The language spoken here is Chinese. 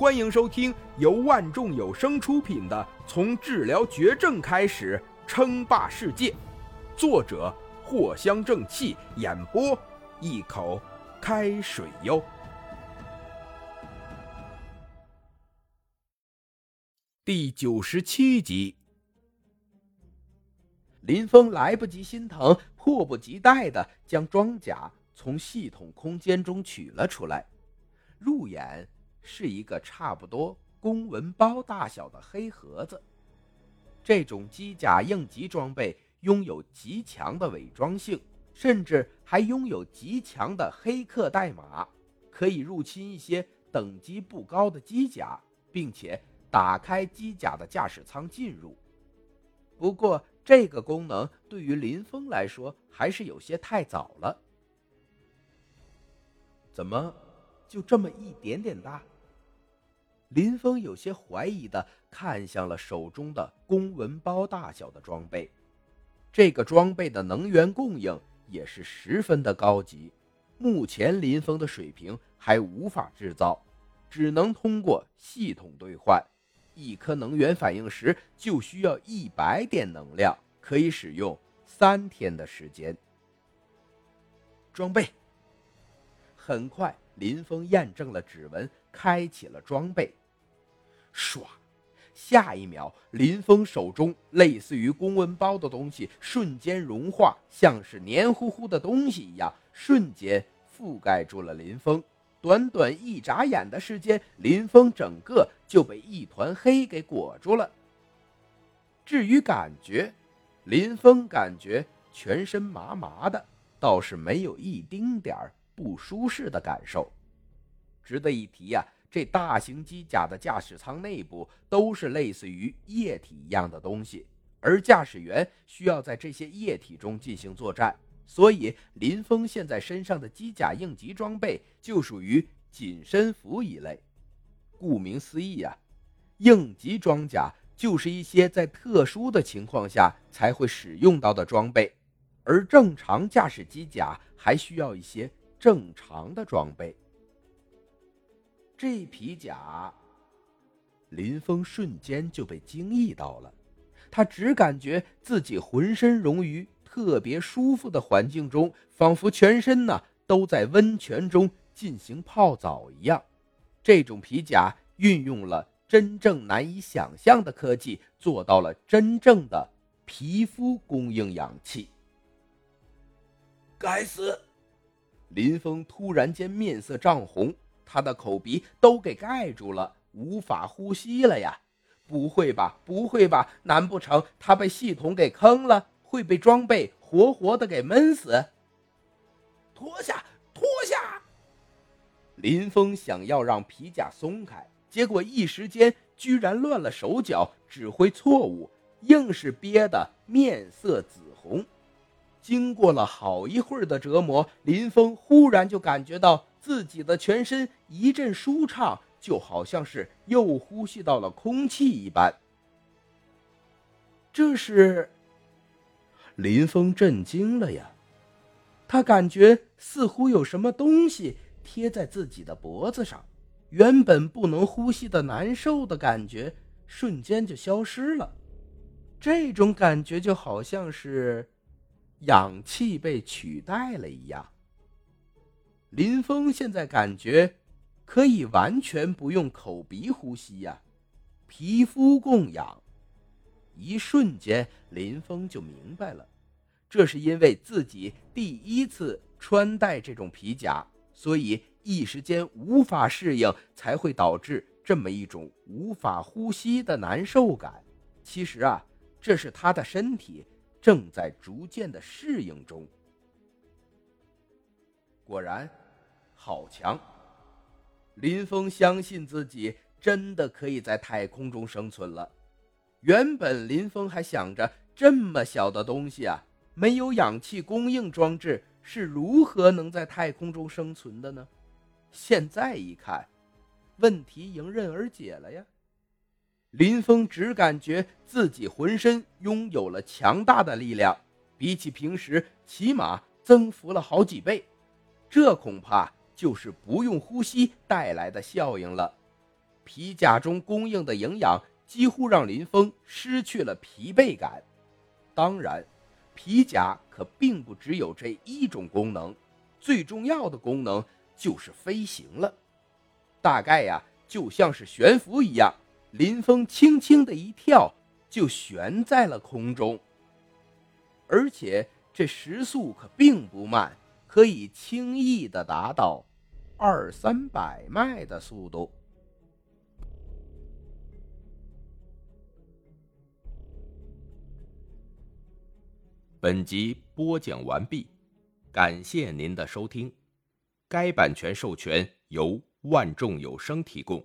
欢迎收听由万众有声出品的《从治疗绝症开始称霸世界》，作者藿香正气，演播一口开水哟。第九十七集，林峰来不及心疼，迫不及待的将装甲从系统空间中取了出来，入眼。是一个差不多公文包大小的黑盒子。这种机甲应急装备拥有极强的伪装性，甚至还拥有极强的黑客代码，可以入侵一些等级不高的机甲，并且打开机甲的驾驶舱进入。不过，这个功能对于林峰来说还是有些太早了。怎么，就这么一点点大？林峰有些怀疑的看向了手中的公文包大小的装备，这个装备的能源供应也是十分的高级。目前林峰的水平还无法制造，只能通过系统兑换。一颗能源反应时就需要一百点能量，可以使用三天的时间。装备很快，林峰验证了指纹，开启了装备。唰！下一秒，林峰手中类似于公文包的东西瞬间融化，像是黏糊糊的东西一样，瞬间覆盖住了林峰。短短一眨眼的时间，林峰整个就被一团黑给裹住了。至于感觉，林峰感觉全身麻麻的，倒是没有一丁点儿不舒适的感受。值得一提呀。这大型机甲的驾驶舱内部都是类似于液体一样的东西，而驾驶员需要在这些液体中进行作战，所以林峰现在身上的机甲应急装备就属于紧身服一类。顾名思义啊，应急装甲就是一些在特殊的情况下才会使用到的装备，而正常驾驶机甲还需要一些正常的装备。这皮甲，林峰瞬间就被惊异到了。他只感觉自己浑身融于特别舒服的环境中，仿佛全身呢都在温泉中进行泡澡一样。这种皮甲运用了真正难以想象的科技，做到了真正的皮肤供应氧气。该死！林峰突然间面色涨红。他的口鼻都给盖住了，无法呼吸了呀！不会吧，不会吧？难不成他被系统给坑了，会被装备活活的给闷死？脱下，脱下！林峰想要让皮甲松开，结果一时间居然乱了手脚，指挥错误，硬是憋得面色紫红。经过了好一会儿的折磨，林峰忽然就感觉到。自己的全身一阵舒畅，就好像是又呼吸到了空气一般。这是林峰震惊了呀！他感觉似乎有什么东西贴在自己的脖子上，原本不能呼吸的难受的感觉瞬间就消失了。这种感觉就好像是氧气被取代了一样。林峰现在感觉可以完全不用口鼻呼吸呀，皮肤供氧。一瞬间，林峰就明白了，这是因为自己第一次穿戴这种皮甲，所以一时间无法适应，才会导致这么一种无法呼吸的难受感。其实啊，这是他的身体正在逐渐的适应中。果然。好强！林峰相信自己真的可以在太空中生存了。原本林峰还想着，这么小的东西啊，没有氧气供应装置，是如何能在太空中生存的呢？现在一看，问题迎刃而解了呀！林峰只感觉自己浑身拥有了强大的力量，比起平时起码增幅了好几倍。这恐怕……就是不用呼吸带来的效应了。皮甲中供应的营养几乎让林峰失去了疲惫感。当然，皮甲可并不只有这一种功能，最重要的功能就是飞行了。大概呀，就像是悬浮一样，林峰轻轻的一跳，就悬在了空中。而且这时速可并不慢，可以轻易的达到二三百迈的速度。本集播讲完毕，感谢您的收听。该版权授权由万众有声提供。